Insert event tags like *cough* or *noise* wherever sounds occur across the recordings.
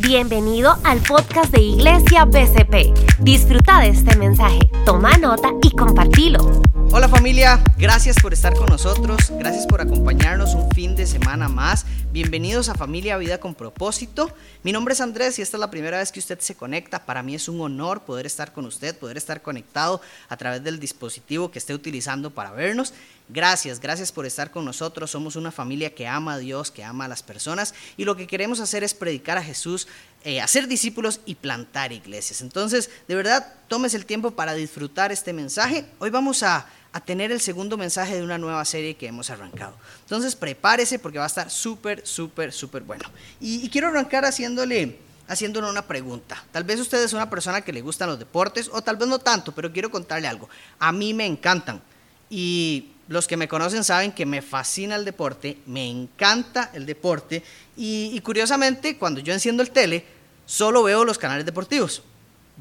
Bienvenido al podcast de Iglesia BCP. Disfruta de este mensaje, toma nota y compartilo. Hola familia, gracias por estar con nosotros, gracias por acompañarnos un fin de semana más. Bienvenidos a Familia Vida con propósito. Mi nombre es Andrés y esta es la primera vez que usted se conecta. Para mí es un honor poder estar con usted, poder estar conectado a través del dispositivo que esté utilizando para vernos. Gracias, gracias por estar con nosotros. Somos una familia que ama a Dios, que ama a las personas y lo que queremos hacer es predicar a Jesús, eh, hacer discípulos y plantar iglesias. Entonces, de verdad, tomes el tiempo para disfrutar este mensaje. Hoy vamos a, tener el segundo mensaje de una nueva serie que hemos arrancado. Entonces, prepárese porque va a estar súper, súper, súper bueno. Y, y quiero arrancar haciéndole haciéndole una pregunta. Tal vez usted es una persona que le gustan los deportes o tal vez no tanto, pero quiero contarle algo. A mí me encantan. Y los que me conocen saben que me fascina el deporte, me encanta el deporte y, curiosamente cuando yo enciendo el tele solo veo los canales deportivos.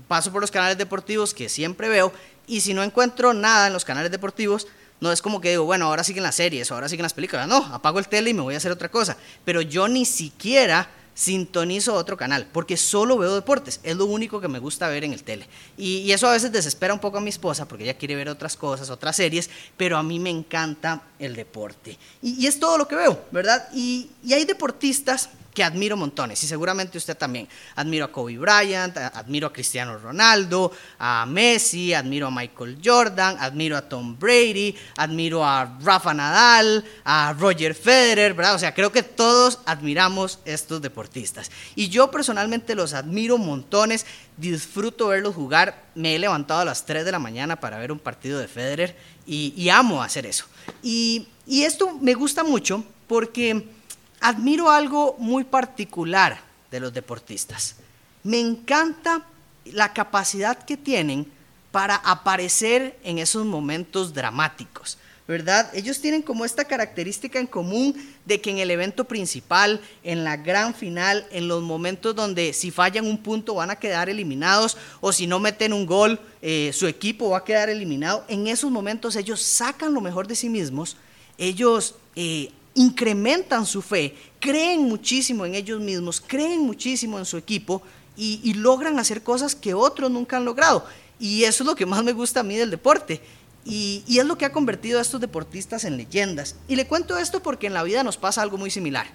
Paso por los canales deportivos que siempre veo y si no encuentro nada en los canales deportivos, no es como que digo, bueno, ahora siguen las series, ahora siguen las películas. No, apago el tele y me voy a hacer otra cosa. Pero yo ni siquiera sintonizo otro canal, porque solo veo deportes, es lo único que me gusta ver en el tele. Y, eso a veces desespera un poco a mi esposa, porque ella quiere ver otras cosas, otras series, pero a mí me encanta el deporte. Y, es todo lo que veo, ¿verdad? y hay deportistas que admiro montones y seguramente usted también. Admiro a Kobe Bryant, admiro a Cristiano Ronaldo, a Messi, admiro a Michael Jordan, admiro a Tom Brady, admiro a Rafa Nadal, a Roger Federer, ¿verdad? O sea, creo que todos admiramos estos deportistas. Y yo personalmente los admiro montones, disfruto verlos jugar. Me he levantado a las 3 de la mañana para ver un partido de Federer y, amo hacer eso. Y, y esto me gusta mucho porque admiro algo muy particular de los deportistas. Me encanta la capacidad que tienen para aparecer en esos momentos dramáticos, ¿verdad? Ellos tienen como esta característica en común de que en el evento principal, en la gran final, en los momentos donde si fallan un punto van a quedar eliminados o si no meten un gol, eh, su equipo va a quedar eliminado, en esos momentos ellos sacan lo mejor de sí mismos, ellos eh, incrementan su fe, creen muchísimo en ellos mismos, creen muchísimo en su equipo y, logran hacer cosas que otros nunca han logrado. Y eso es lo que más me gusta a mí del deporte. Y, y, es lo que ha convertido a estos deportistas en leyendas. Y le cuento esto porque en la vida nos pasa algo muy similar.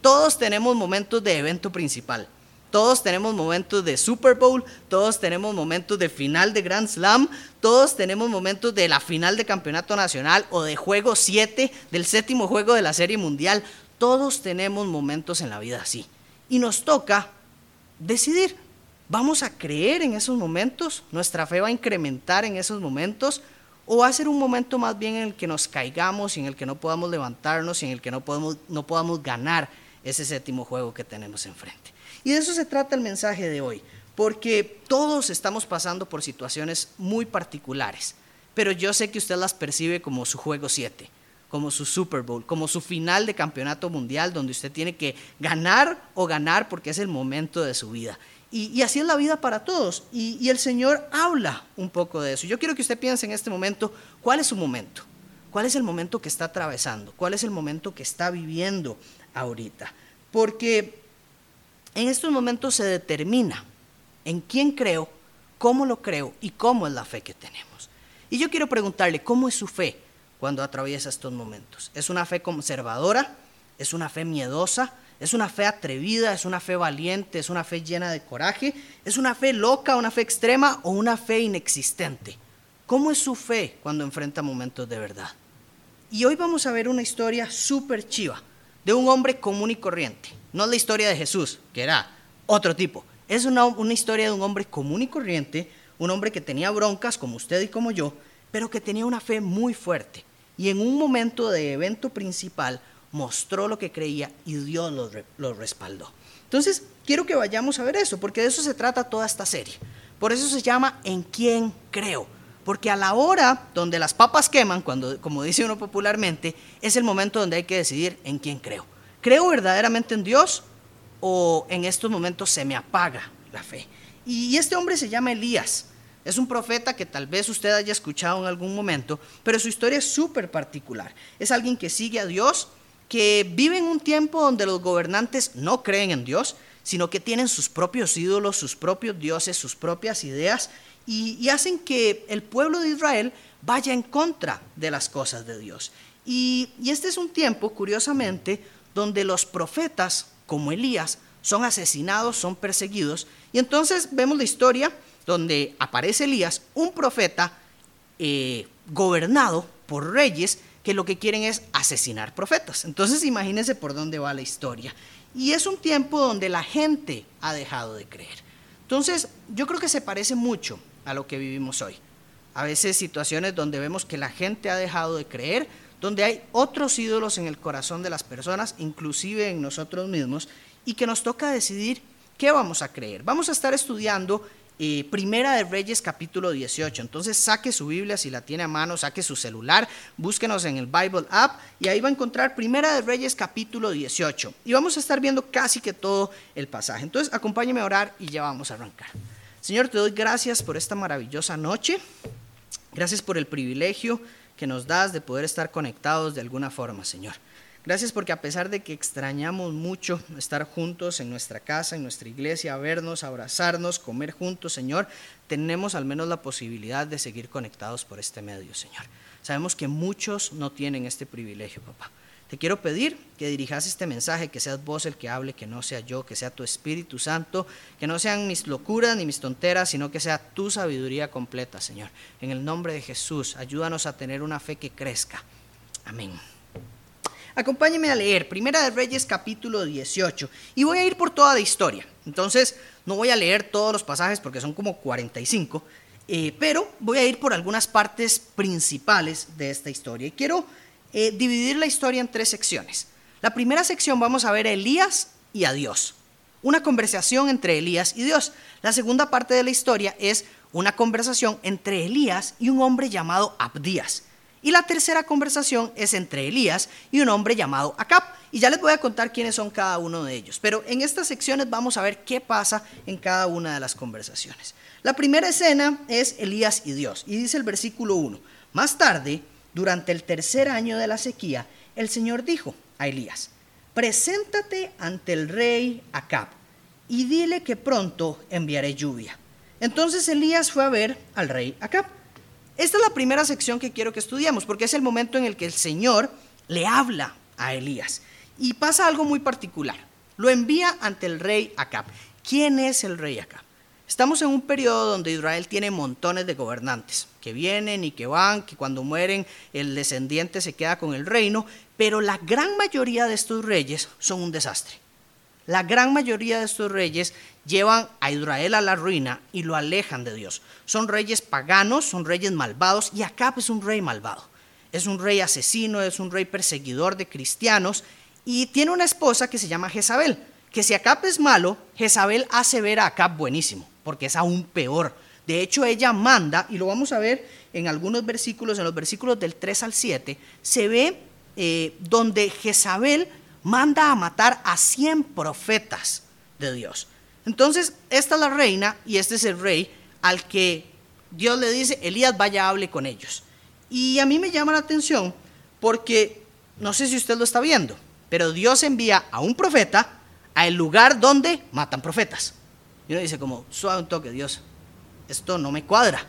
Todos tenemos momentos de evento principal. Todos tenemos momentos de Super Bowl, todos tenemos momentos de final de Grand Slam, todos tenemos momentos de la final de campeonato nacional o de juego 7, del séptimo juego de la serie mundial. Todos tenemos momentos en la vida así. Y nos toca decidir, ¿vamos a creer en esos momentos? ¿Nuestra fe va a incrementar en esos momentos? ¿O va a ser un momento más bien en el que nos caigamos y en el que no podamos levantarnos y en el que no podamos, no podamos ganar ese séptimo juego que tenemos enfrente? Y de eso se trata el mensaje de hoy, porque todos estamos pasando por situaciones muy particulares, pero yo sé que usted las percibe como su juego 7, como su Super Bowl, como su final de campeonato mundial, donde usted tiene que ganar o ganar porque es el momento de su vida. Y, así es la vida para todos. Y, y el Señor habla un poco de eso. Yo quiero que usted piense en este momento, ¿cuál es su momento? ¿Cuál es el momento que está atravesando? ¿Cuál es el momento que está viviendo ahorita? Porque en estos momentos se determina en quién creo, cómo lo creo y cómo es la fe que tenemos. Y yo quiero preguntarle, ¿cómo es su fe cuando atraviesa estos momentos? ¿Es una fe conservadora? ¿Es una fe miedosa? ¿Es una fe atrevida? ¿Es una fe valiente? ¿Es una fe llena de coraje? ¿Es una fe loca, una fe extrema o una fe inexistente? ¿Cómo es su fe cuando enfrenta momentos de verdad? Y hoy vamos a ver una historia súper chiva de un hombre común y corriente no es la historia de Jesús, que era otro tipo. Es una, historia de un hombre común y corriente, un hombre que tenía broncas como usted y como yo, pero que tenía una fe muy fuerte. Y en un momento de evento principal mostró lo que creía y Dios lo, lo respaldó. Entonces, quiero que vayamos a ver eso, porque de eso se trata toda esta serie. Por eso se llama En quién creo. Porque a la hora donde las papas queman, cuando, como dice uno popularmente, es el momento donde hay que decidir en quién creo. ¿Creo verdaderamente en Dios o en estos momentos se me apaga la fe? Y este hombre se llama Elías. Es un profeta que tal vez usted haya escuchado en algún momento, pero su historia es súper particular. Es alguien que sigue a Dios, que vive en un tiempo donde los gobernantes no creen en Dios. sino que tienen sus propios ídolos, sus propios dioses, sus propias ideas, y, hacen que el pueblo de Israel vaya en contra de las cosas de Dios. Y, y este es un tiempo, curiosamente, donde los profetas, como Elías, son asesinados, son perseguidos. Y entonces vemos la historia donde aparece Elías, un profeta eh, gobernado por reyes que lo que quieren es asesinar profetas. Entonces imagínense por dónde va la historia. Y es un tiempo donde la gente ha dejado de creer. Entonces yo creo que se parece mucho a lo que vivimos hoy. A veces situaciones donde vemos que la gente ha dejado de creer, donde hay otros ídolos en el corazón de las personas, inclusive en nosotros mismos, y que nos toca decidir qué vamos a creer. Vamos a estar estudiando eh, Primera de Reyes capítulo 18. Entonces saque su Biblia si la tiene a mano, saque su celular, búsquenos en el Bible app y ahí va a encontrar Primera de Reyes capítulo 18. Y vamos a estar viendo casi que todo el pasaje. Entonces acompáñeme a orar y ya vamos a arrancar. Señor, te doy gracias por esta maravillosa noche. Gracias por el privilegio que nos das de poder estar conectados de alguna forma, Señor. Gracias porque a pesar de que extrañamos mucho estar juntos en nuestra casa, en nuestra iglesia, vernos, abrazarnos, comer juntos, Señor, tenemos al menos la posibilidad de seguir conectados por este medio, Señor. Sabemos que muchos no tienen este privilegio, papá. Te quiero pedir que dirijas este mensaje, que seas vos el que hable, que no sea yo, que sea tu Espíritu Santo, que no sean mis locuras ni mis tonteras, sino que sea tu sabiduría completa, Señor. En el nombre de Jesús, ayúdanos a tener una fe que crezca. Amén. Acompáñeme a leer Primera de Reyes capítulo 18 y voy a ir por toda la historia. Entonces, no voy a leer todos los pasajes porque son como 45, eh, pero voy a ir por algunas partes principales de esta historia. Y quiero eh, dividir la historia en tres secciones. La primera sección vamos a ver a Elías y a Dios. Una conversación entre Elías y Dios. La segunda parte de la historia es una conversación entre Elías y un hombre llamado Abdías. Y la tercera conversación es entre Elías y un hombre llamado Acab. Y ya les voy a contar quiénes son cada uno de ellos. Pero en estas secciones vamos a ver qué pasa en cada una de las conversaciones. La primera escena es Elías y Dios. Y dice el versículo 1. Más tarde, durante el tercer año de la sequía, el Señor dijo a Elías, preséntate ante el rey Acab y dile que pronto enviaré lluvia. Entonces Elías fue a ver al rey Acab. Esta es la primera sección que quiero que estudiemos, porque es el momento en el que el Señor le habla a Elías. Y pasa algo muy particular. Lo envía ante el rey Acab. ¿Quién es el rey Acab? Estamos en un periodo donde Israel tiene montones de gobernantes, que vienen y que van, que cuando mueren el descendiente se queda con el reino, pero la gran mayoría de estos reyes son un desastre. La gran mayoría de estos reyes llevan a Israel a la ruina y lo alejan de Dios. Son reyes paganos, son reyes malvados y Acab es un rey malvado. Es un rey asesino, es un rey perseguidor de cristianos y tiene una esposa que se llama Jezabel. Que si Acab es malo, Jezabel hace ver a Acab buenísimo, porque es aún peor. De hecho, ella manda, y lo vamos a ver en algunos versículos, en los versículos del 3 al 7, se ve eh, donde Jezabel manda a matar a 100 profetas de Dios. Entonces, esta es la reina y este es el rey al que Dios le dice, Elías vaya, hable con ellos. Y a mí me llama la atención porque, no sé si usted lo está viendo, pero Dios envía a un profeta al lugar donde matan profetas. Y uno dice como, suave un toque, Dios, esto no me cuadra.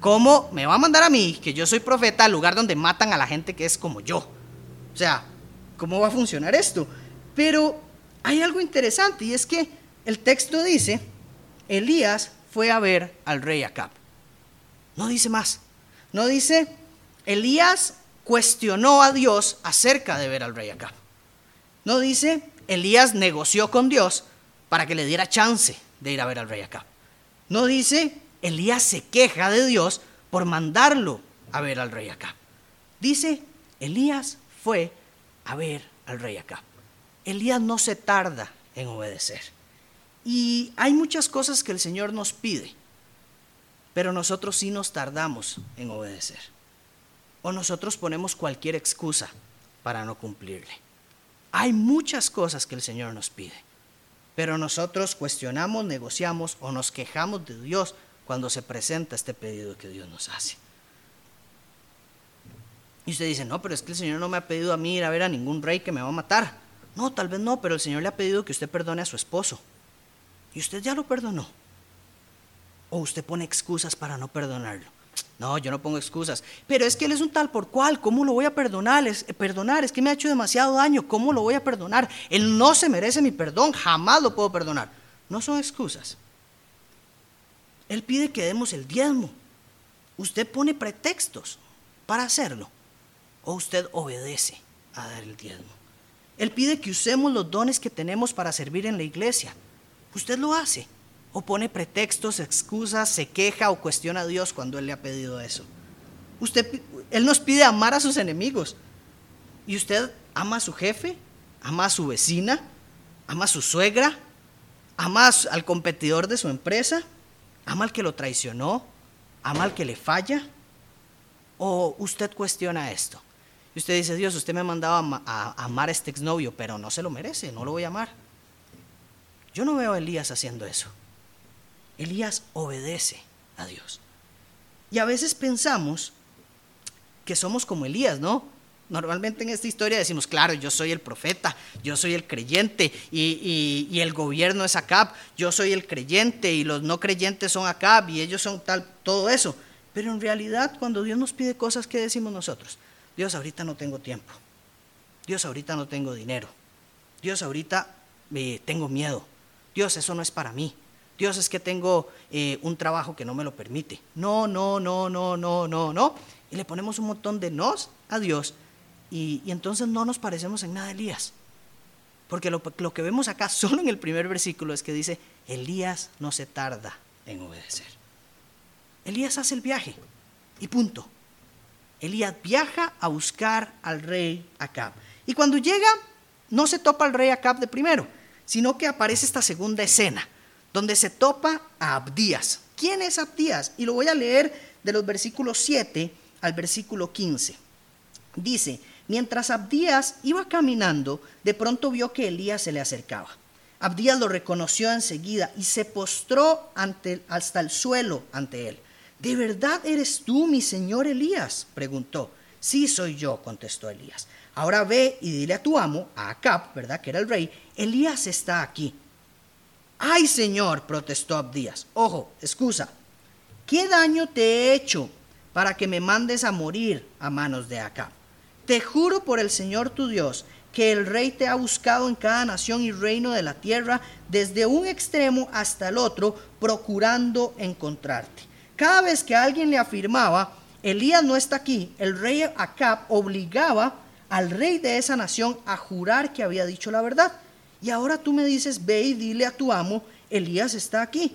¿Cómo me va a mandar a mí, que yo soy profeta, al lugar donde matan a la gente que es como yo? O sea, ¿Cómo va a funcionar esto? Pero hay algo interesante y es que el texto dice, Elías fue a ver al rey Acab. No dice más. No dice, Elías cuestionó a Dios acerca de ver al rey Acab. No dice, Elías negoció con Dios para que le diera chance de ir a ver al rey Acab. No dice, Elías se queja de Dios por mandarlo a ver al rey Acab. Dice, Elías fue a ver al rey Acab. Elías no se tarda en obedecer. Y hay muchas cosas que el Señor nos pide, pero nosotros sí nos tardamos en obedecer. O nosotros ponemos cualquier excusa para no cumplirle. Hay muchas cosas que el Señor nos pide, pero nosotros cuestionamos, negociamos o nos quejamos de Dios cuando se presenta este pedido que Dios nos hace. Y usted dice, no, pero es que el Señor no me ha pedido a mí ir a ver a ningún rey que me va a matar. No, tal vez no, pero el Señor le ha pedido que usted perdone a su esposo. y usted ya lo perdonó. O usted pone excusas para no perdonarlo. No, yo no pongo excusas. Pero es que él es un tal por cual. ¿Cómo lo voy a perdonar? Es, eh, perdonar es que me ha hecho demasiado daño. ¿Cómo lo voy a perdonar? Él no se merece mi perdón. Jamás lo puedo perdonar. No son excusas. Él pide que demos el diezmo. Usted pone pretextos para hacerlo. O usted obedece a dar el diezmo. Él pide que usemos los dones que tenemos para servir en la iglesia. Usted lo hace. O pone pretextos, excusas, se queja o cuestiona a Dios cuando Él le ha pedido eso. Usted, Él nos pide amar a sus enemigos. ¿Y usted ama a su jefe? ¿Ama a su vecina? ¿Ama a su suegra? ¿Ama al competidor de su empresa? ¿Ama al que lo traicionó? ¿Ama al que le falla? ¿O usted cuestiona esto? Y usted dice, Dios, usted me ha mandado a, amar a este exnovio, pero no se lo merece, no lo voy a amar. Yo no veo a Elías haciendo eso. Elías obedece a Dios. Y a veces pensamos que somos como Elías, ¿no? Normalmente en esta historia decimos, claro, yo soy el profeta, yo soy el creyente y, y, el gobierno es Acab, yo soy el creyente y los no creyentes son Acab y ellos son tal, todo eso. Pero en realidad cuando Dios nos pide cosas, ¿qué decimos nosotros? Dios, ahorita no tengo tiempo. Dios, ahorita no tengo dinero. Dios, ahorita eh, tengo miedo. Dios, eso no es para mí. Dios, es que tengo eh, un trabajo que no me lo permite. No, no, no, no, no, no, no. Y le ponemos un montón de nos a Dios y, entonces no nos parecemos en nada a Elías. Porque lo, lo que vemos acá *laughs* solo en el primer versículo es que dice, Elías no se tarda en obedecer. Elías hace el viaje y punto. Elías viaja a buscar al rey Acab. Y cuando llega, no se topa al rey Acab de primero, sino que aparece esta segunda escena, donde se topa a Abdías. ¿Quién es Abdías? Y lo voy a leer de los versículos 7 al versículo 15. Dice, mientras Abdías iba caminando, de pronto vio que Elías se le acercaba. Abdías lo reconoció enseguida y se postró hasta el suelo ante él. ¿De verdad eres tú, mi señor Elías? preguntó. Sí, soy yo, contestó Elías. Ahora ve y dile a tu amo, a Acab, ¿verdad? Que era el rey, Elías está aquí. Ay, señor, protestó Abdías. Ojo, excusa. ¿Qué daño te he hecho para que me mandes a morir a manos de Acab? Te juro por el Señor tu Dios que el rey te ha buscado en cada nación y reino de la tierra, desde un extremo hasta el otro, procurando encontrarte. Cada vez que alguien le afirmaba, Elías no está aquí, el rey Acab obligaba al rey de esa nación a jurar que había dicho la verdad. Y ahora tú me dices, ve y dile a tu amo, Elías está aquí.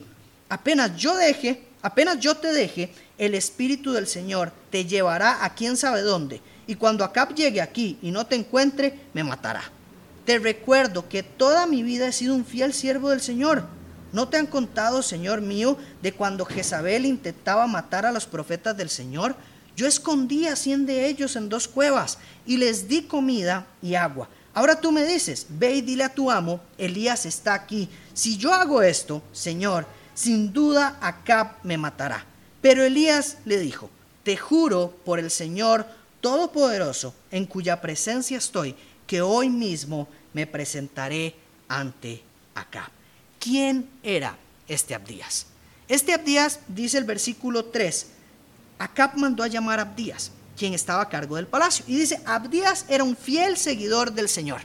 Apenas yo deje, apenas yo te deje, el Espíritu del Señor te llevará a quién sabe dónde. Y cuando Acab llegue aquí y no te encuentre, me matará. Te recuerdo que toda mi vida he sido un fiel siervo del Señor ¿No te han contado, Señor mío, de cuando Jezabel intentaba matar a los profetas del Señor? Yo escondí a cien de ellos en dos cuevas y les di comida y agua. Ahora tú me dices, ve y dile a tu amo, Elías está aquí. Si yo hago esto, Señor, sin duda Acab me matará. Pero Elías le dijo, te juro por el Señor Todopoderoso, en cuya presencia estoy, que hoy mismo me presentaré ante Acab. ¿Quién era este Abdías? Este Abdías, dice el versículo 3, Acab mandó a llamar a Abdías, quien estaba a cargo del palacio. Y dice, Abdías era un fiel seguidor del Señor.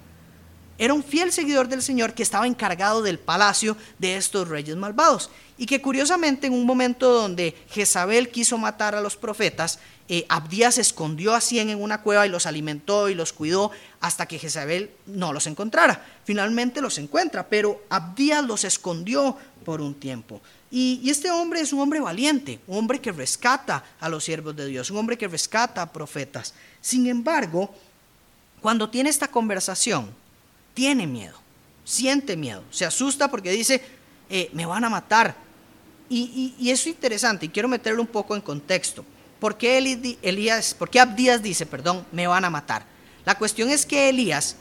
Era un fiel seguidor del Señor que estaba encargado del palacio de estos reyes malvados. Y que curiosamente en un momento donde Jezabel quiso matar a los profetas, eh, Abdías se escondió a cien en una cueva y los alimentó y los cuidó hasta que Jezabel no los encontrara. Finalmente los encuentra, pero Abdías los escondió por un tiempo. Y, este hombre es un hombre valiente, un hombre que rescata a los siervos de Dios, un hombre que rescata a profetas. Sin embargo, cuando tiene esta conversación, tiene miedo, siente miedo, se asusta porque dice, eh, me van a matar. Y, es interesante y quiero meterlo un poco en contexto. ¿Por qué, Elías, ¿Por qué Abdías dice, perdón, me van a matar? La cuestión es que Elías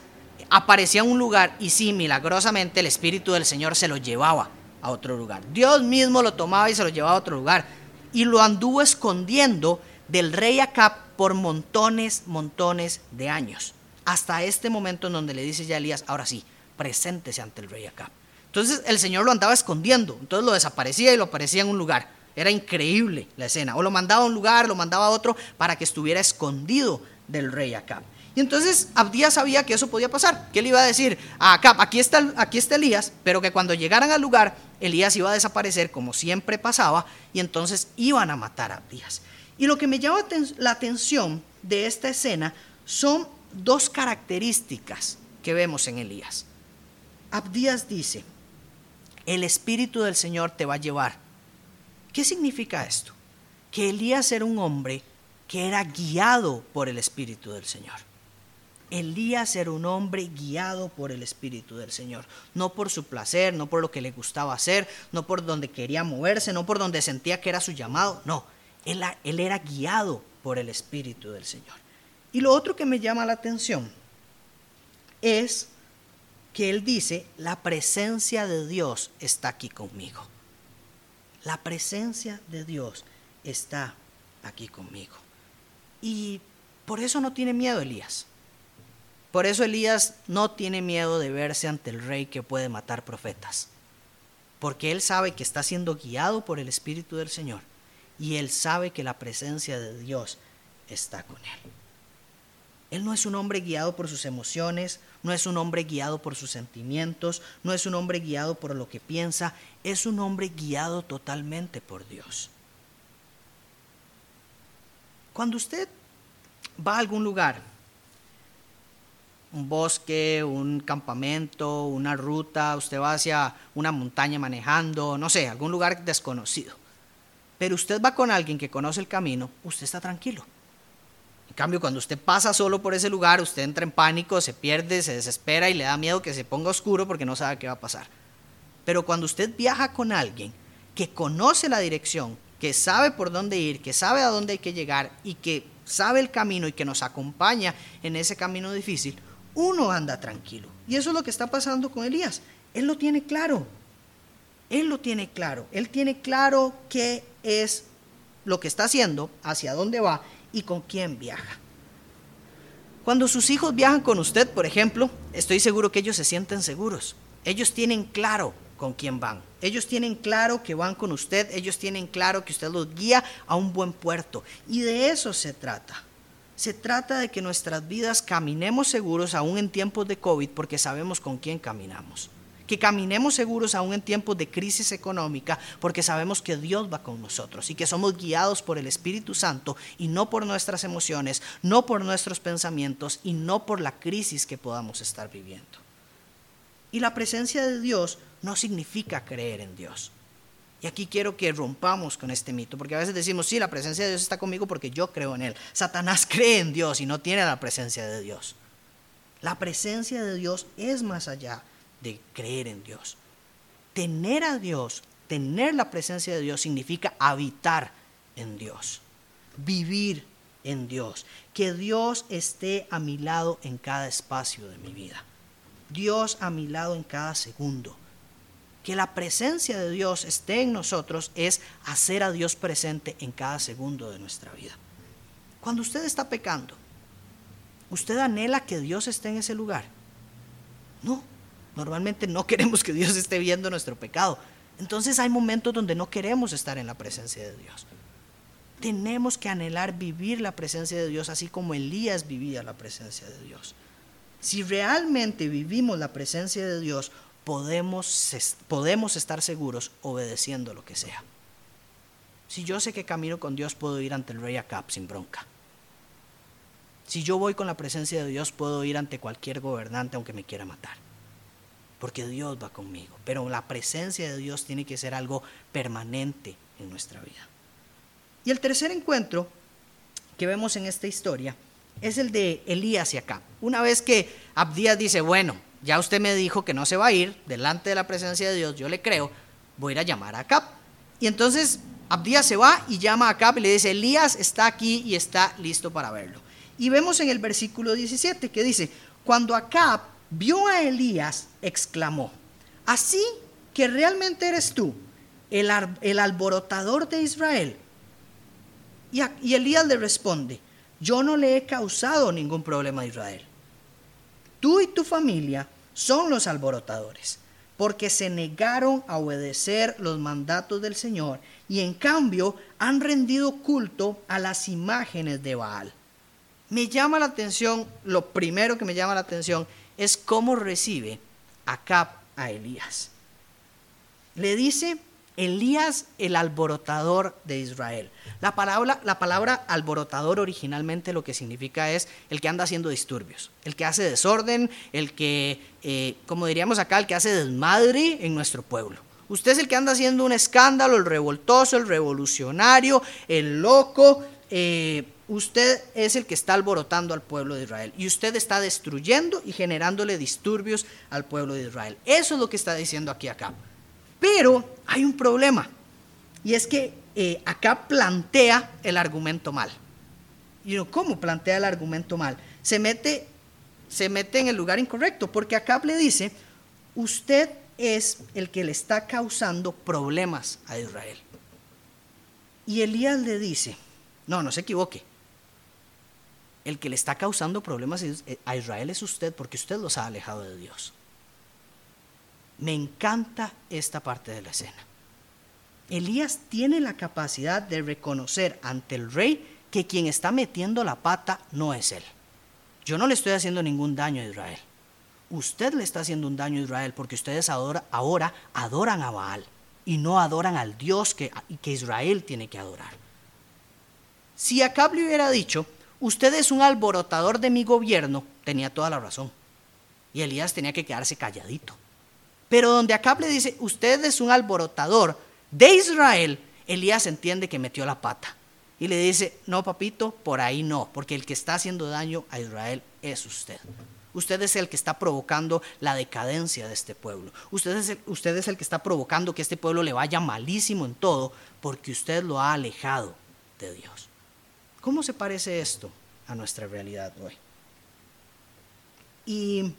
aparecía en un lugar y sí, milagrosamente el Espíritu del Señor se lo llevaba a otro lugar. Dios mismo lo tomaba y se lo llevaba a otro lugar. Y lo anduvo escondiendo del rey Acab por montones, montones de años. Hasta este momento en donde le dice ya Elías, ahora sí, preséntese ante el rey Acab. Entonces el Señor lo andaba escondiendo, entonces lo desaparecía y lo aparecía en un lugar. Era increíble la escena. O lo mandaba a un lugar, lo mandaba a otro para que estuviera escondido del rey Acab. Y entonces Abdías sabía que eso podía pasar, que él iba a decir a Acab, aquí está, aquí está Elías, pero que cuando llegaran al lugar, Elías iba a desaparecer como siempre pasaba, y entonces iban a matar a Abdías. Y lo que me llama la atención de esta escena son dos características que vemos en Elías. Abdías dice, el Espíritu del Señor te va a llevar ¿Qué significa esto? Que Elías era un hombre que era guiado por el Espíritu del Señor. Elías era un hombre guiado por el Espíritu del Señor, no por su placer, no por lo que le gustaba hacer, no por donde quería moverse, no por donde sentía que era su llamado, no, él, él era guiado por el Espíritu del Señor. Y lo otro que me llama la atención es que él dice, la presencia de Dios está aquí conmigo. La presencia de Dios está aquí conmigo. Y por eso no tiene miedo Elías. Por eso Elías no tiene miedo de verse ante el rey que puede matar profetas. Porque él sabe que está siendo guiado por el Espíritu del Señor. Y él sabe que la presencia de Dios está con él. Él no es un hombre guiado por sus emociones, no es un hombre guiado por sus sentimientos, no es un hombre guiado por lo que piensa, es un hombre guiado totalmente por Dios. Cuando usted va a algún lugar, un bosque, un campamento, una ruta, usted va hacia una montaña manejando, no sé, algún lugar desconocido, pero usted va con alguien que conoce el camino, usted está tranquilo en cambio, cuando usted pasa solo por ese lugar, usted entra en pánico, se pierde, se desespera y le da miedo que se ponga oscuro porque no sabe qué va a pasar. Pero cuando usted viaja con alguien que conoce la dirección, que sabe por dónde ir, que sabe a dónde hay que llegar y que sabe el camino y que nos acompaña en ese camino difícil, uno anda tranquilo. Y eso es lo que está pasando con Elías. Él lo tiene claro. Él lo tiene claro. Él tiene claro qué es lo que está haciendo, hacia dónde va y con quién viaja. Cuando sus hijos viajan con usted, por ejemplo, estoy seguro que ellos se sienten seguros. Ellos tienen claro con quién van. Ellos tienen claro que van con usted, ellos tienen claro que usted los guía a un buen puerto. Y de eso se trata. Se trata de que nuestras vidas caminemos seguros aún en tiempos de COVID porque sabemos con quién caminamos que caminemos seguros aún en tiempos de crisis económica, porque sabemos que Dios va con nosotros y que somos guiados por el Espíritu Santo y no por nuestras emociones, no por nuestros pensamientos y no por la crisis que podamos estar viviendo. Y la presencia de Dios no significa creer en Dios. Y aquí quiero que rompamos con este mito, porque a veces decimos, sí, la presencia de Dios está conmigo porque yo creo en Él. Satanás *laughs* cree en Dios y no tiene la presencia de Dios. La presencia de Dios es más allá de creer en Dios. Tener a Dios, tener la presencia de Dios significa habitar en Dios, vivir en Dios, que Dios esté a mi lado en cada espacio de mi vida, Dios a mi lado en cada segundo. Que la presencia de Dios esté en nosotros es hacer a Dios presente en cada segundo de nuestra vida. Cuando usted está pecando, ¿usted anhela que Dios esté en ese lugar? No, Normalmente no *laughs* queremos que Dios esté viendo nuestro pecado. Entonces hay momentos donde no queremos estar en la presencia de Dios. Tenemos que anhelar vivir la presencia de Dios así como Elías vivía la presencia de Dios. Si realmente vivimos la presencia de Dios, podemos, podemos estar seguros obedeciendo lo que sea. Si yo sé que camino con Dios, puedo ir ante el rey Acab sin bronca. Si yo voy con la presencia de Dios, puedo ir ante cualquier gobernante aunque me quiera matar porque Dios va conmigo. Pero la presencia de Dios tiene que ser algo permanente en nuestra vida. Y el tercer encuentro que vemos en esta historia es el de Elías y acá. Una vez que Abdías dice, bueno, ya usted me dijo que no se va a ir delante de la presencia de Dios, yo le creo, voy a ir a llamar a Acab. Y entonces Abdías se va y llama a Acab y le dice, Elías está aquí y está listo para verlo. Y vemos en el versículo 17 que dice, cuando Acab vio a Elías, exclamó, así que realmente eres tú, el, alborotador de Israel. Y, y Elías le responde, yo no le he causado ningún problema a Israel. Tú y tu familia son los alborotadores. porque se negaron a obedecer los mandatos del Señor y en cambio han rendido culto a las imágenes de Baal. Me llama la atención, lo primero que me llama la atención es cómo recibe Acab a Elías. Le dice Elías el alborotador de Israel. La palabra, la palabra alborotador originalmente lo que significa es el que anda haciendo disturbios, el que hace desorden, el que, eh, como diríamos acá, el que hace desmadre en nuestro pueblo. Usted es el que anda haciendo un escándalo, el revoltoso, el revolucionario, el loco. Eh, usted es el que está alborotando al pueblo de Israel y usted está destruyendo y generándole disturbios al pueblo de Israel. Eso es lo que está diciendo aquí acá. Pero hay un problema y es que eh, acá plantea el argumento mal. Y ¿cómo plantea el argumento mal? Se mete, se mete en el lugar incorrecto porque acá le dice, usted es el que le está causando problemas a Israel. Y Elías le dice, no, no se equivoque, el que le está causando problemas a Israel es usted porque usted los ha alejado de Dios. Me encanta esta parte de la escena. Elías tiene la capacidad de reconocer ante el rey que quien está metiendo la pata no es él. Yo no le estoy haciendo ningún daño a Israel. Usted le está haciendo un daño a Israel porque ustedes ahora, adoran a Baal y no adoran al Dios que, que Israel tiene que adorar. Si Acab le hubiera dicho, usted es un alborotador de mi gobierno, tenía toda la razón. Y Elías tenía que quedarse calladito. Pero donde Acab le dice, usted es un alborotador de Israel, Elías entiende que metió la pata. Y le dice, no, papito, por ahí no, porque el que está haciendo daño a Israel es usted. Usted es el que está provocando la decadencia de este pueblo. Usted es, el, usted es el que está provocando que este pueblo le vaya malísimo en todo, porque usted lo ha alejado de Dios. ¿Cómo se parece esto a nuestra realidad hoy? Y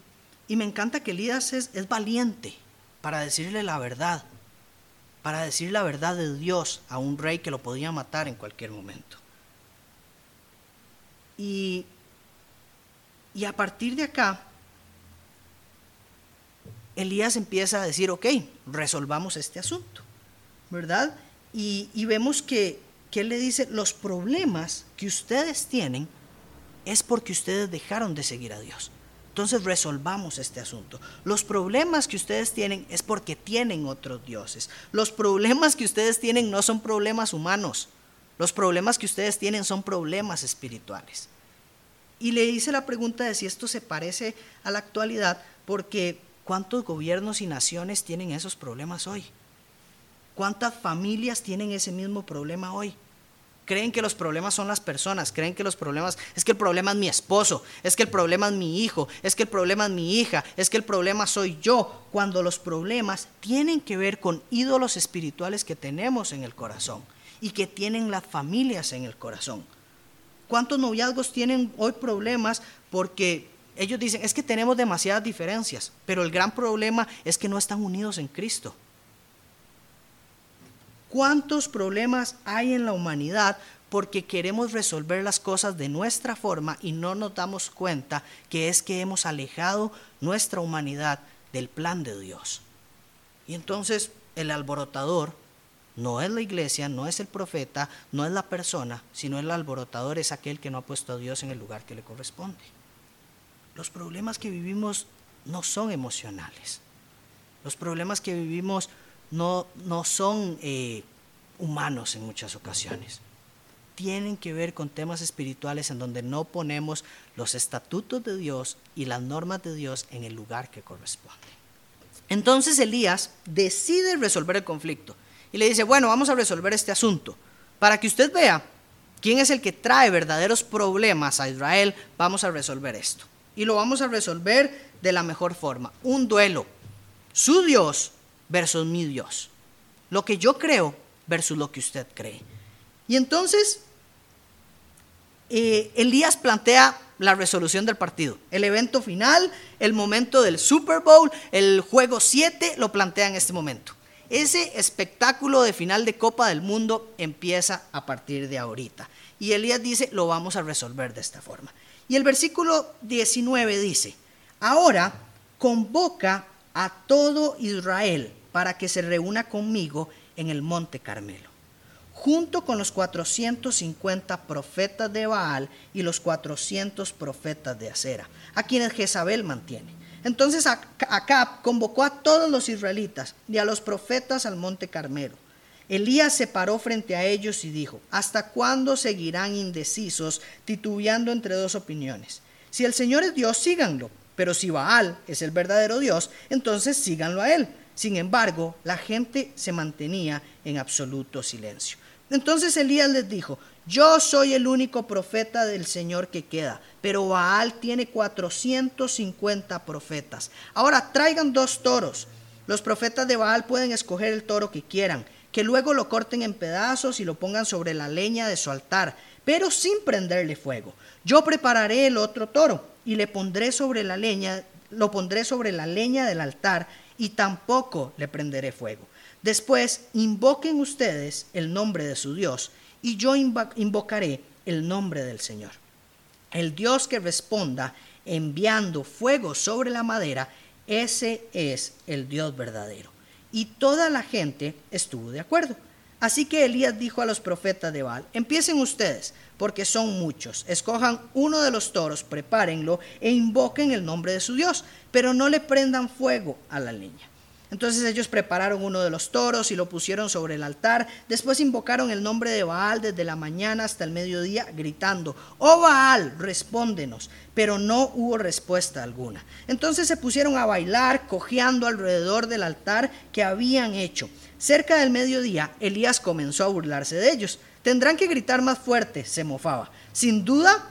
y me encanta que Elías es, valiente para decirle la verdad, para decir la verdad de Dios a un rey que lo podía matar en cualquier momento. Y, y a partir de acá, Elías empieza a decir, ok, resolvamos este asunto, ¿verdad? Y, y vemos que, que él le dice, los problemas que ustedes tienen es porque ustedes dejaron de seguir a Dios. Entonces resolvamos este asunto. Los problemas que ustedes tienen es porque tienen otros dioses. Los problemas que ustedes tienen no son problemas humanos. Los problemas que ustedes tienen son problemas espirituales. Y le hice la pregunta de si esto se parece a la actualidad, porque ¿cuántos gobiernos y naciones tienen esos problemas hoy? ¿Cuántas familias tienen ese mismo problema hoy? Creen que los problemas son las personas, creen que los problemas es que el problema es mi esposo, es que el problema es mi hijo, es que el problema es mi hija, es que el problema soy yo, cuando los problemas tienen que ver con ídolos espirituales que tenemos en el corazón y que tienen las familias en el corazón. ¿Cuántos noviazgos tienen hoy problemas porque ellos dicen, es que tenemos demasiadas diferencias, pero el gran problema es que no están unidos en Cristo? ¿Cuántos problemas hay en la humanidad porque queremos resolver las cosas de nuestra forma y no nos damos cuenta que es que hemos alejado nuestra humanidad del plan de Dios? Y entonces el alborotador no es la iglesia, no es el profeta, no es la persona, sino el alborotador es aquel que no ha puesto a Dios en el lugar que le corresponde. Los problemas que vivimos no son emocionales. Los problemas que vivimos no, no son eh, humanos en muchas ocasiones. Tienen que ver con temas espirituales en donde no ponemos los estatutos de Dios y las normas de Dios en el lugar que corresponde. Entonces Elías decide resolver el conflicto y le dice, bueno, vamos a resolver este asunto. Para que usted vea quién es el que trae verdaderos problemas a Israel, vamos a resolver esto. Y lo vamos a resolver de la mejor forma. Un duelo. Su Dios versus mi Dios. Lo que yo creo versus lo que usted cree. Y entonces, eh, Elías plantea la resolución del partido. El evento final, el momento del Super Bowl, el juego 7, lo plantea en este momento. Ese espectáculo de final de Copa del Mundo empieza a partir de ahorita. Y Elías dice, lo vamos a resolver de esta forma. Y el versículo 19 dice, ahora convoca a todo Israel para que se reúna conmigo en el monte Carmelo, junto con los 450 profetas de Baal y los 400 profetas de Acera, a quienes Jezabel mantiene. Entonces Acab convocó a todos los israelitas y a los profetas al monte Carmelo. Elías se paró frente a ellos y dijo, ¿hasta cuándo seguirán indecisos, titubeando entre dos opiniones? Si el Señor es Dios, síganlo, pero si Baal es el verdadero Dios, entonces síganlo a él. Sin embargo, la gente se mantenía en absoluto silencio. Entonces Elías les dijo, yo soy el único profeta del Señor que queda, pero Baal tiene 450 profetas. Ahora traigan dos toros. Los profetas de Baal pueden escoger el toro que quieran, que luego lo corten en pedazos y lo pongan sobre la leña de su altar, pero sin prenderle fuego. Yo prepararé el otro toro y le pondré sobre la leña, lo pondré sobre la leña del altar y tampoco le prenderé fuego. Después invoquen ustedes el nombre de su Dios y yo invocaré el nombre del Señor. El Dios que responda enviando fuego sobre la madera, ese es el Dios verdadero. Y toda la gente estuvo de acuerdo. Así que Elías dijo a los profetas de Baal, empiecen ustedes, porque son muchos, escojan uno de los toros, prepárenlo e invoquen el nombre de su Dios, pero no le prendan fuego a la leña. Entonces ellos prepararon uno de los toros y lo pusieron sobre el altar. Después invocaron el nombre de Baal desde la mañana hasta el mediodía, gritando, Oh Baal, respóndenos. Pero no hubo respuesta alguna. Entonces se pusieron a bailar, cojeando alrededor del altar que habían hecho. Cerca del mediodía, Elías comenzó a burlarse de ellos. Tendrán que gritar más fuerte, se mofaba. Sin duda,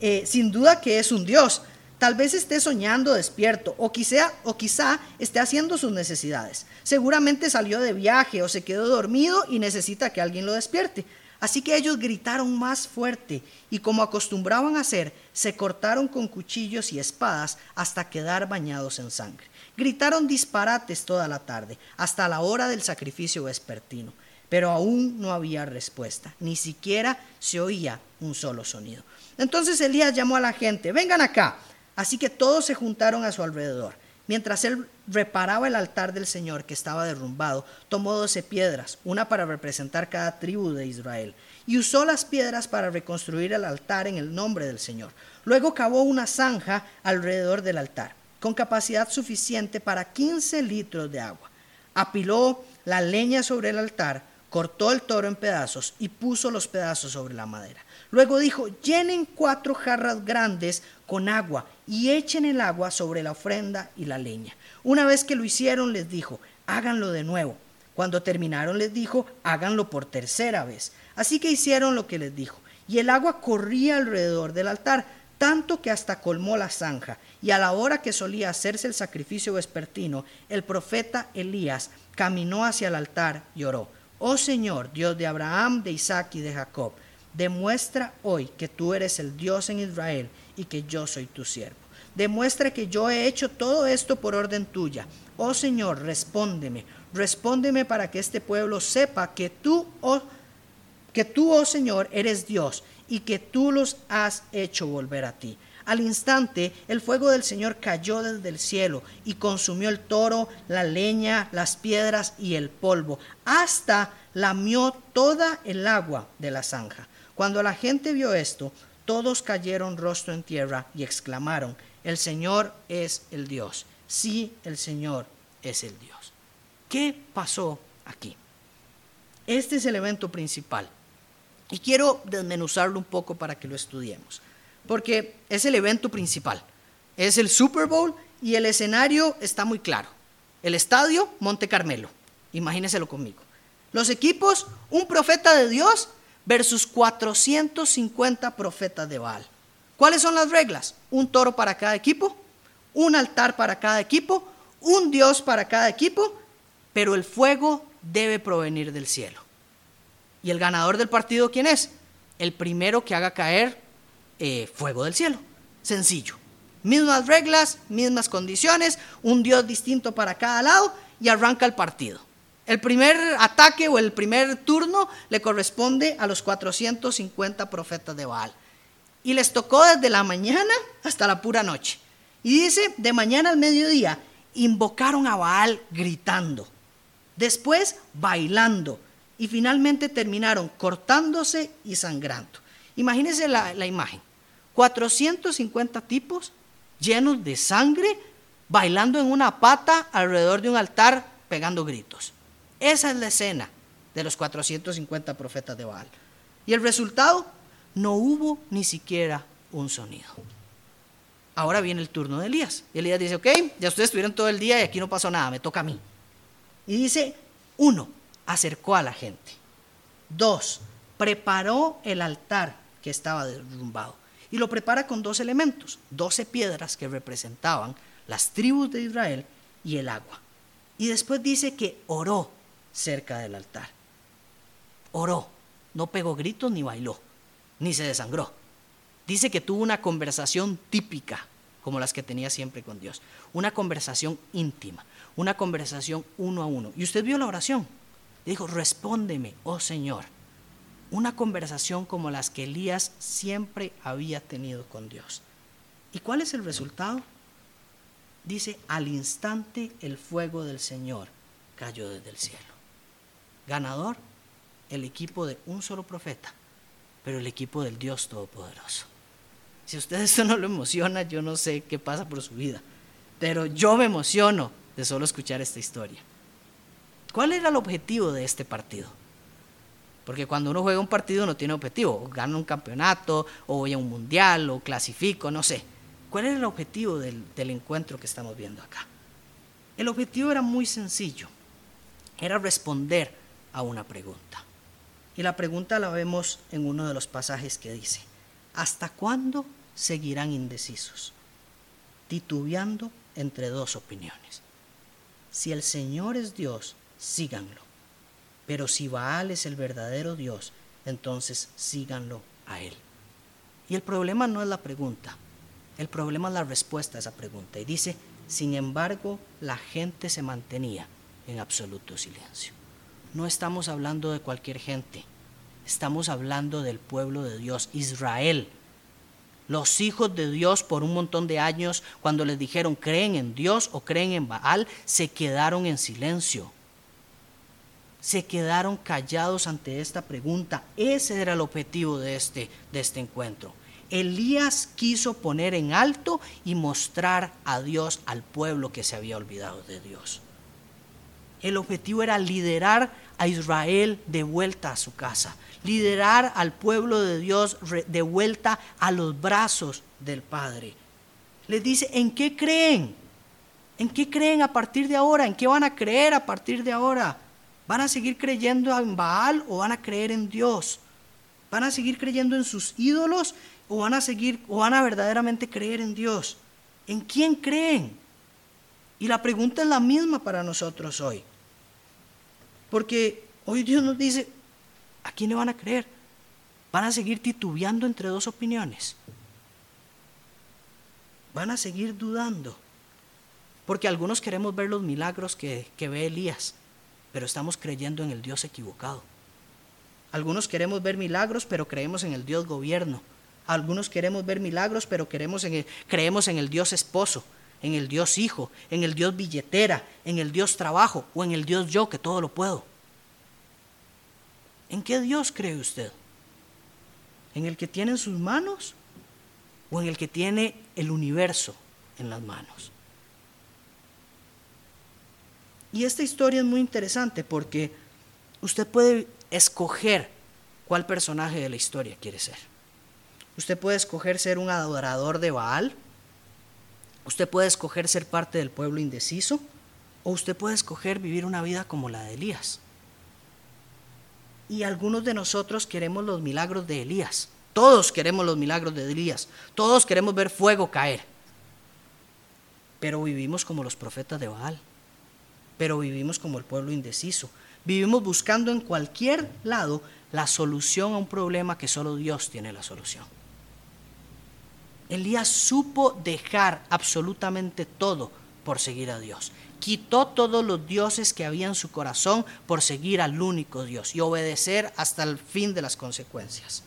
eh, sin duda que es un Dios. Tal vez esté soñando despierto o quizá, o quizá esté haciendo sus necesidades. Seguramente salió de viaje o se quedó dormido y necesita que alguien lo despierte. Así que ellos gritaron más fuerte y como acostumbraban a hacer, se cortaron con cuchillos y espadas hasta quedar bañados en sangre. Gritaron disparates toda la tarde, hasta la hora del sacrificio vespertino, pero aún no había respuesta, ni siquiera se oía un solo sonido. Entonces Elías llamó a la gente, vengan acá. Así que todos se juntaron a su alrededor. Mientras él reparaba el altar del Señor que estaba derrumbado, tomó doce piedras, una para representar cada tribu de Israel, y usó las piedras para reconstruir el altar en el nombre del Señor. Luego cavó una zanja alrededor del altar, con capacidad suficiente para 15 litros de agua. Apiló la leña sobre el altar, cortó el toro en pedazos y puso los pedazos sobre la madera. Luego dijo, llenen cuatro jarras grandes con agua y echen el agua sobre la ofrenda y la leña. Una vez que lo hicieron, les dijo, háganlo de nuevo. Cuando terminaron, les dijo, háganlo por tercera vez. Así que hicieron lo que les dijo. Y el agua corría alrededor del altar, tanto que hasta colmó la zanja. Y a la hora que solía hacerse el sacrificio vespertino, el profeta Elías caminó hacia el altar y oró. Oh Señor, Dios de Abraham, de Isaac y de Jacob, demuestra hoy que tú eres el Dios en Israel y que yo soy tu siervo. Demuestra que yo he hecho todo esto por orden tuya. Oh Señor, respóndeme, respóndeme para que este pueblo sepa que tú, oh, que tú, oh Señor, eres Dios y que tú los has hecho volver a ti. Al instante, el fuego del Señor cayó desde el cielo y consumió el toro, la leña, las piedras y el polvo, hasta lamió toda el agua de la zanja. Cuando la gente vio esto, todos cayeron rostro en tierra y exclamaron, el Señor es el Dios. Sí, el Señor es el Dios. ¿Qué pasó aquí? Este es el evento principal. Y quiero desmenuzarlo un poco para que lo estudiemos, porque es el evento principal. Es el Super Bowl y el escenario está muy claro. El estadio, Monte Carmelo. Imagínenselo conmigo. Los equipos, un profeta de Dios versus 450 profetas de Baal. ¿Cuáles son las reglas? Un toro para cada equipo, un altar para cada equipo, un Dios para cada equipo, pero el fuego debe provenir del cielo. ¿Y el ganador del partido quién es? El primero que haga caer eh, fuego del cielo. Sencillo. Mismas reglas, mismas condiciones, un Dios distinto para cada lado y arranca el partido. El primer ataque o el primer turno le corresponde a los 450 profetas de Baal. Y les tocó desde la mañana hasta la pura noche. Y dice, de mañana al mediodía, invocaron a Baal gritando, después bailando y finalmente terminaron cortándose y sangrando. Imagínense la, la imagen, 450 tipos llenos de sangre bailando en una pata alrededor de un altar pegando gritos. Esa es la escena de los 450 profetas de Baal. Y el resultado, no hubo ni siquiera un sonido. Ahora viene el turno de Elías. Y Elías dice, ok, ya ustedes estuvieron todo el día y aquí no pasó nada, me toca a mí. Y dice, uno, acercó a la gente. Dos, preparó el altar que estaba derrumbado. Y lo prepara con dos elementos, doce piedras que representaban las tribus de Israel y el agua. Y después dice que oró cerca del altar. Oró, no pegó gritos ni bailó, ni se desangró. Dice que tuvo una conversación típica, como las que tenía siempre con Dios. Una conversación íntima, una conversación uno a uno. Y usted vio la oración. Dijo, respóndeme, oh Señor. Una conversación como las que Elías siempre había tenido con Dios. ¿Y cuál es el resultado? Dice, al instante el fuego del Señor cayó desde el cielo. Ganador, el equipo de un solo profeta, pero el equipo del Dios Todopoderoso. Si a usted esto no lo emociona, yo no sé qué pasa por su vida, pero yo me emociono de solo escuchar esta historia. ¿Cuál era el objetivo de este partido? Porque cuando uno juega un partido no tiene objetivo, gana un campeonato, o voy a un mundial, o clasifico, no sé. ¿Cuál era el objetivo del, del encuentro que estamos viendo acá? El objetivo era muy sencillo, era responder a una pregunta. Y la pregunta la vemos en uno de los pasajes que dice, ¿hasta cuándo seguirán indecisos, titubeando entre dos opiniones? Si el Señor es Dios, síganlo. Pero si Baal es el verdadero Dios, entonces síganlo a Él. Y el problema no es la pregunta, el problema es la respuesta a esa pregunta. Y dice, sin embargo, la gente se mantenía en absoluto silencio. No estamos hablando de cualquier gente, estamos hablando del pueblo de Dios, Israel. Los hijos de Dios por un montón de años, cuando les dijeron creen en Dios o creen en Baal, se quedaron en silencio. Se quedaron callados ante esta pregunta. Ese era el objetivo de este, de este encuentro. Elías quiso poner en alto y mostrar a Dios al pueblo que se había olvidado de Dios. El objetivo era liderar a Israel de vuelta a su casa, liderar al pueblo de Dios de vuelta a los brazos del Padre. Les dice, ¿en qué creen? ¿En qué creen a partir de ahora? ¿En qué van a creer a partir de ahora? ¿Van a seguir creyendo en Baal o van a creer en Dios? ¿Van a seguir creyendo en sus ídolos o van a seguir o van a verdaderamente creer en Dios? ¿En quién creen? Y la pregunta es la misma para nosotros hoy. Porque hoy Dios nos dice, ¿a quién le van a creer? Van a seguir titubeando entre dos opiniones. Van a seguir dudando. Porque algunos queremos ver los milagros que, que ve Elías, pero estamos creyendo en el Dios equivocado. Algunos queremos ver milagros, pero creemos en el Dios gobierno. Algunos queremos ver milagros, pero queremos en creemos en el Dios esposo, en el Dios hijo, en el Dios billetera, en el Dios trabajo o en el Dios yo que todo lo puedo. ¿En qué Dios cree usted? ¿En el que tiene en sus manos o en el que tiene el universo en las manos? Y esta historia es muy interesante porque usted puede escoger cuál personaje de la historia quiere ser. Usted puede escoger ser un adorador de Baal, usted puede escoger ser parte del pueblo indeciso, o usted puede escoger vivir una vida como la de Elías. Y algunos de nosotros queremos los milagros de Elías. Todos queremos los milagros de Elías. Todos queremos ver fuego caer. Pero vivimos como los profetas de Baal. Pero vivimos como el pueblo indeciso. Vivimos buscando en cualquier lado la solución a un problema que solo Dios tiene la solución. Elías supo dejar absolutamente todo por seguir a Dios. Quitó todos los dioses que había en su corazón por seguir al único Dios y obedecer hasta el fin de las consecuencias.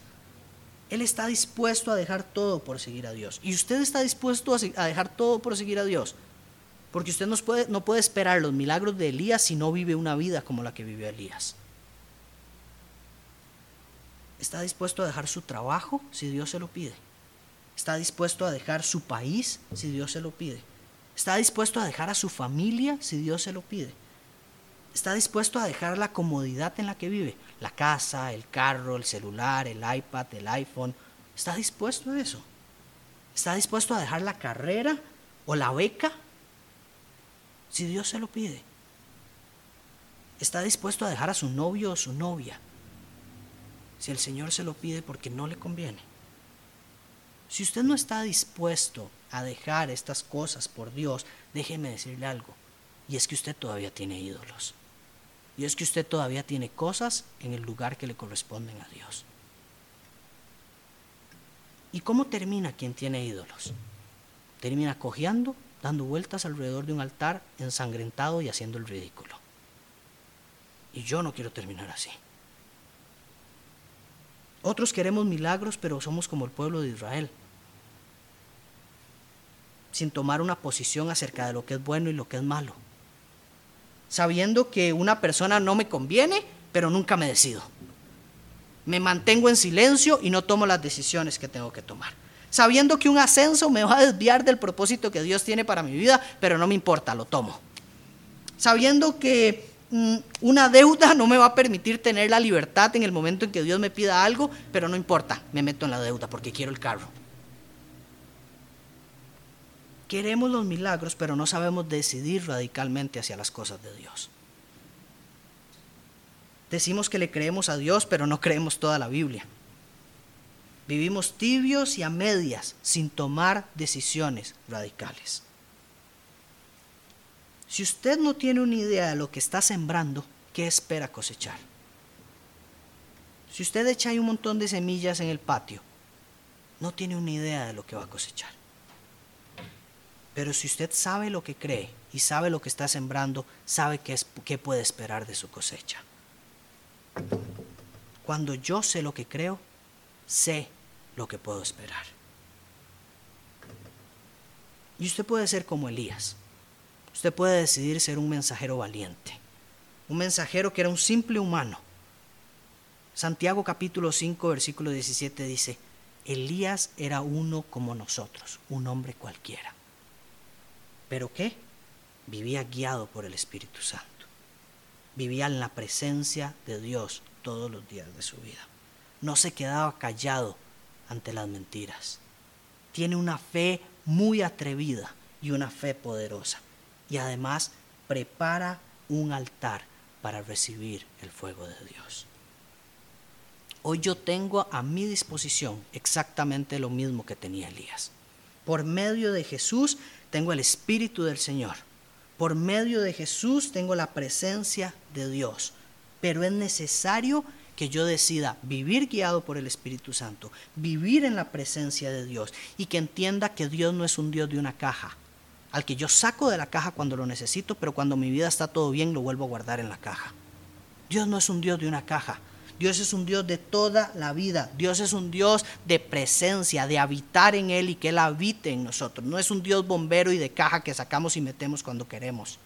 Él está dispuesto a dejar todo por seguir a Dios. ¿Y usted está dispuesto a dejar todo por seguir a Dios? Porque usted no puede, no puede esperar los milagros de Elías si no vive una vida como la que vivió Elías. ¿Está dispuesto a dejar su trabajo si Dios se lo pide? ¿Está dispuesto a dejar su país si Dios se lo pide? ¿Está dispuesto a dejar a su familia si Dios se lo pide? ¿Está dispuesto a dejar la comodidad en la que vive? La casa, el carro, el celular, el iPad, el iPhone. ¿Está dispuesto a eso? ¿Está dispuesto a dejar la carrera o la beca si Dios se lo pide? ¿Está dispuesto a dejar a su novio o su novia si el Señor se lo pide porque no le conviene? Si usted no está dispuesto a dejar estas cosas por Dios, déjeme decirle algo, y es que usted todavía tiene ídolos. Y es que usted todavía tiene cosas en el lugar que le corresponden a Dios. ¿Y cómo termina quien tiene ídolos? Termina cojeando, dando vueltas alrededor de un altar, ensangrentado y haciendo el ridículo. Y yo no quiero terminar así. Otros queremos milagros, pero somos como el pueblo de Israel, sin tomar una posición acerca de lo que es bueno y lo que es malo, sabiendo que una persona no me conviene, pero nunca me decido me mantengo en silencio y no tomo las decisiones que tengo que tomar. Sabiendo que un ascenso me va a desviar del propósito que Dios tiene para mi vida, pero no me importa, lo tomo. Sabiendo que mm, una deuda no me va a permitir tener la libertad en el momento en que Dios me pida algo, pero no importa, me meto en la deuda porque quiero el carro. Queremos los milagros, pero no sabemos decidir radicalmente hacia las cosas de Dios. Decimos que le creemos a Dios, pero no creemos toda la Biblia. Vivimos tibios y a medias, sin tomar decisiones radicales. Si usted no tiene una idea de lo que está sembrando, ¿qué espera cosechar? Si usted echa ahí un montón de semillas en el patio, no tiene una idea de lo que va a cosechar. Pero si usted sabe lo que cree y sabe lo que está sembrando, sabe es, qué puede esperar de su cosecha. Cuando yo sé lo que creo, sé lo que puedo esperar. Y usted puede ser como Elías. Usted puede decidir ser un mensajero valiente. Un mensajero que era un simple humano. Santiago capítulo 5 versículo 17 dice, Elías era uno como nosotros, un hombre cualquiera. ¿Pero qué? Vivía guiado por el Espíritu Santo vivía en la presencia de Dios todos los días de su vida. No se quedaba callado ante las mentiras. Tiene una fe muy atrevida y una fe poderosa. Y además prepara un altar para recibir el fuego de Dios. Hoy yo tengo a mi disposición exactamente lo mismo que tenía Elías. Por medio de Jesús tengo el Espíritu del Señor por medio de Jesús tengo la presencia de Dios, pero es necesario que yo decida vivir guiado por el Espíritu Santo, vivir en la presencia de Dios y que entienda que Dios no es un Dios de una caja, al que yo saco de la caja cuando lo necesito, pero cuando mi vida está todo bien lo vuelvo a guardar en la caja. Dios no es un Dios de una caja, Dios es un Dios de toda la vida. Dios es un Dios de presencia, de habitar en Él y que Él habite en nosotros. No es un Dios bombero y de caja que sacamos y metemos cuando queremos.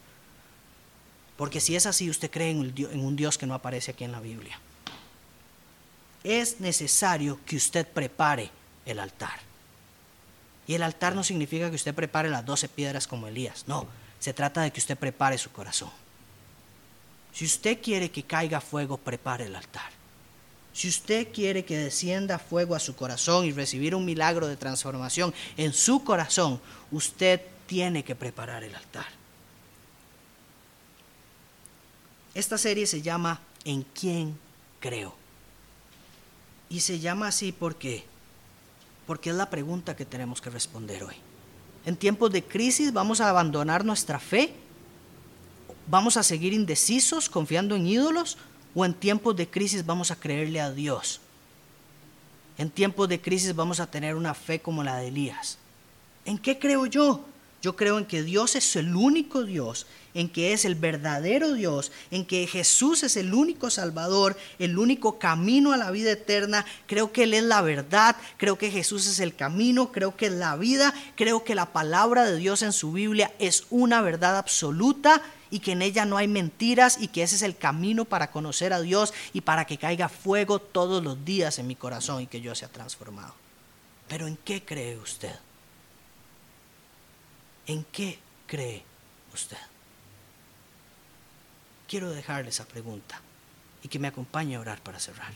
Porque si es así, usted cree en un Dios que no aparece aquí en la Biblia. Es necesario que usted prepare el altar. Y el altar no significa que usted prepare las doce piedras como Elías. No, se trata de que usted prepare su corazón. Si usted quiere que caiga fuego, prepare el altar. Si usted quiere que descienda fuego a su corazón y recibir un milagro de transformación en su corazón, usted tiene que preparar el altar. Esta serie se llama ¿En quién creo? Y se llama así porque porque es la pregunta que tenemos que responder hoy. En tiempos de crisis vamos a abandonar nuestra fe, vamos a seguir indecisos confiando en ídolos o en tiempos de crisis vamos a creerle a Dios. En tiempos de crisis vamos a tener una fe como la de Elías. ¿En qué creo yo? Yo creo en que Dios es el único Dios, en que es el verdadero Dios, en que Jesús es el único Salvador, el único camino a la vida eterna. Creo que Él es la verdad, creo que Jesús es el camino, creo que es la vida, creo que la palabra de Dios en su Biblia es una verdad absoluta y que en ella no hay mentiras y que ese es el camino para conocer a Dios y para que caiga fuego todos los días en mi corazón y que yo sea transformado. Pero ¿en qué cree usted? ¿En qué cree usted? Quiero dejarle esa pregunta y que me acompañe a orar para cerrar.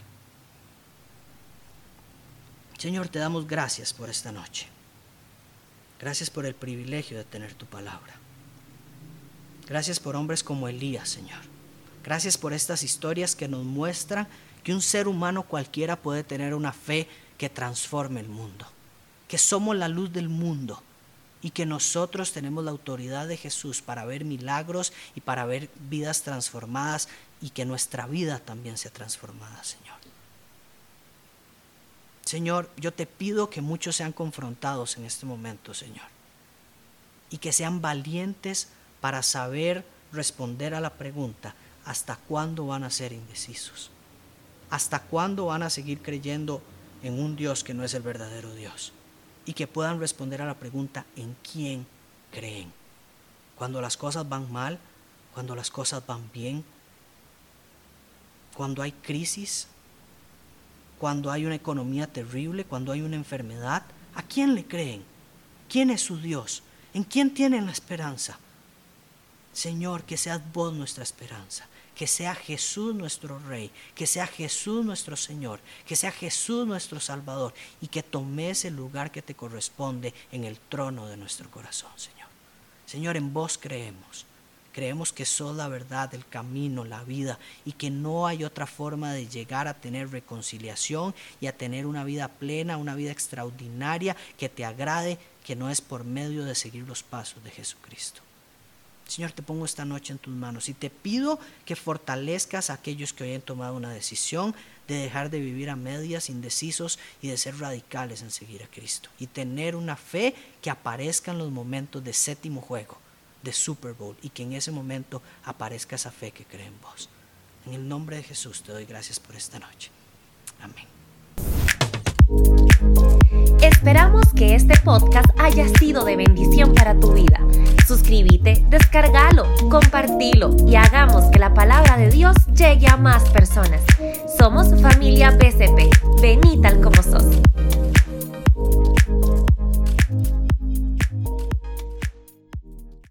Señor, te damos gracias por esta noche. Gracias por el privilegio de tener tu palabra. Gracias por hombres como Elías, Señor. Gracias por estas historias que nos muestran que un ser humano cualquiera puede tener una fe que transforme el mundo. Que somos la luz del mundo y que nosotros tenemos la autoridad de Jesús para ver milagros y para ver vidas transformadas y que nuestra vida también sea transformada, Señor. Señor, yo te pido que muchos sean confrontados en este momento, Señor, y que sean valientes para saber responder a la pregunta, ¿hasta cuándo van a ser indecisos? ¿Hasta cuándo van a seguir creyendo en un Dios que no es el verdadero Dios? Y que puedan responder a la pregunta ¿en quién creen? Cuando las cosas van mal, cuando las cosas van bien, cuando hay crisis, cuando hay una economía terrible, cuando hay una enfermedad, ¿a quién le creen? ¿Quién es su Dios? ¿En quién tienen la esperanza? Señor, que seas vos nuestra esperanza que sea Jesús nuestro Rey, que sea Jesús nuestro Señor, que sea Jesús nuestro Salvador y que tomes el lugar que te corresponde en el trono de nuestro corazón, Señor. Señor, en vos creemos. Creemos que sos la verdad, el camino, la vida y que no hay otra forma de llegar a tener reconciliación y a tener una vida plena, una vida extraordinaria que te agrade, que no es por medio de seguir los pasos de Jesucristo. Señor, te pongo esta noche en tus manos y te pido que fortalezcas a aquellos que hoy han tomado una decisión de dejar de vivir a medias, indecisos y de ser radicales en seguir a Cristo. Y tener una fe que aparezca en los momentos de séptimo juego, de Super Bowl, y que en ese momento aparezca esa fe que cree en vos. En el nombre de Jesús te doy gracias por esta noche. Amén. Esperamos que este podcast haya sido de bendición para tu vida. Suscríbete, descargalo, compartilo y hagamos que la palabra de Dios llegue a más personas. Somos familia BCP. Vení tal como sos.